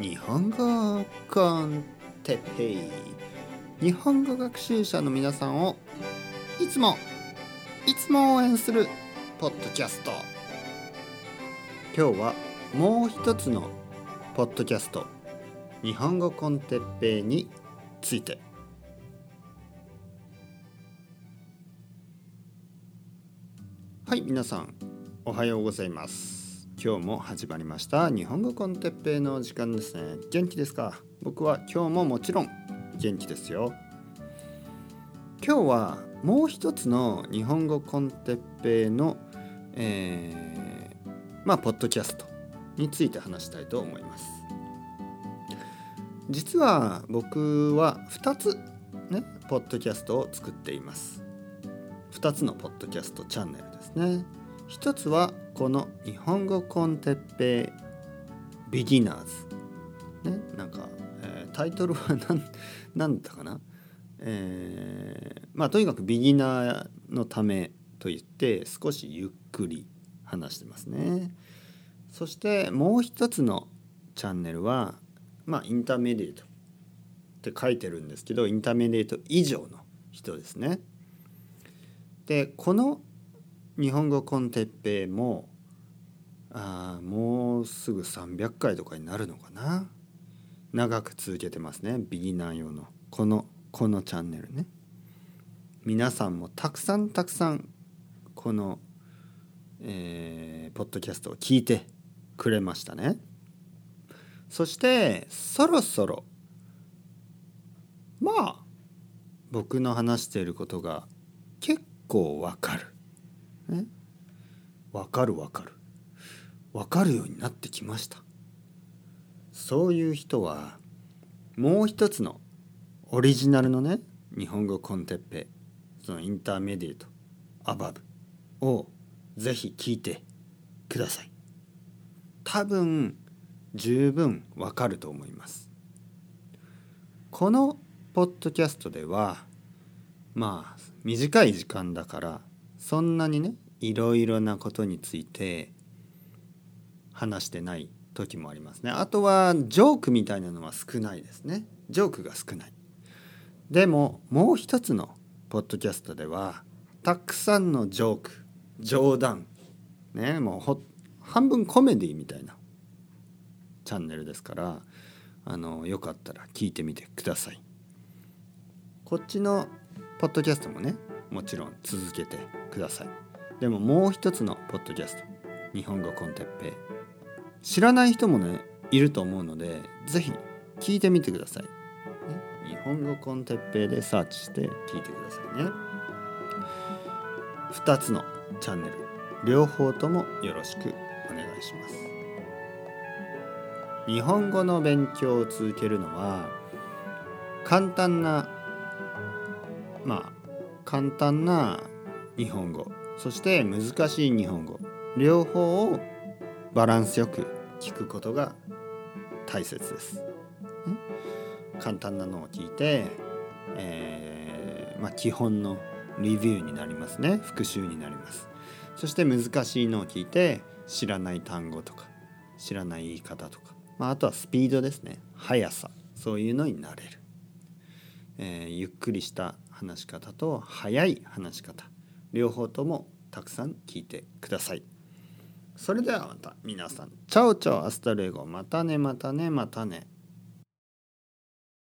日本語コンテッペイ日本語学習者の皆さんをいつもいつも応援するポッドキャスト。今日はもう一つのポッドキャスト。日本語コンテッペイについて。はい皆さんおはようございます。今日も始まりました。日本語コンテッペイの時間ですね。元気ですか？僕は今日ももちろん元気ですよ。今日はもう一つの日本語コンテッペイの、えー、まあポッドキャストについて話したいと思います。実は僕は2つねポッドキャストを作っています。2つのポッドキャストチャンネルですね。一つはこの日本語コンテッペイビギナーズ。ねなんか、えー、タイトルは何何 だったかな？えー、まあとにかくビギナーのためと言って少しゆっくり話してますね。そしてもう一つのチャンネルはまあインターメディエートって書いてるんですけどインターメディエート以上の人ですね。でこの日本語コンテッペイもあもうすぐ300回とかになるのかな。長く続けてますね。ビギナー用の。このこのチャンネルね。皆さんもたくさんたくさんこの、えー、ポッドキャストを聞いてくれましたね。そしてそろそろまあ僕の話していることが結構わかる。わかるわかる。わかるようになってきました。そういう人はもう一つのオリジナルのね日本語コンテッペそのインターメディエートアバブをぜひ聞いてください。多分十分わかると思います。このポッドキャストではまあ短い時間だからそんなにねいろいろなことについて話してない時もありますね。あとはジョークみたいなのは少ないですね。ジョークが少ない。でももう一つのポッドキャストではたくさんのジョーク冗談。ねもうほ半分コメディみたいなチャンネルですからあのよかったら聞いてみてください。こっちのポッドキャストもねもちろん続けてください。でももう一つのポッドキャスト日本語コンテッペイ。知らない人もねいると思うので是非聞いてみてください、日本語コンテッペイでサーチして聞いてくださいね。2つのチャンネル両方ともよろしくお願いします。日本語の勉強を続けるのは簡単なまあ簡単な日本語。そして難しい日本語。両方をバランスよく聞くことが大切です。簡単なのを聞いて、えー、まあ、基本のレビューになりますね。復習になります。そして難しいのを聞いて知らない単語とか知らない言い方とか、まあ、あとはスピードですね。速さ。そういうのになれる。えー、ゆっくりした話し方と早い話し方両方ともたくさん聞いてください。それではまた皆さんチャオチャオアスタルエゴまたねまたねまたね。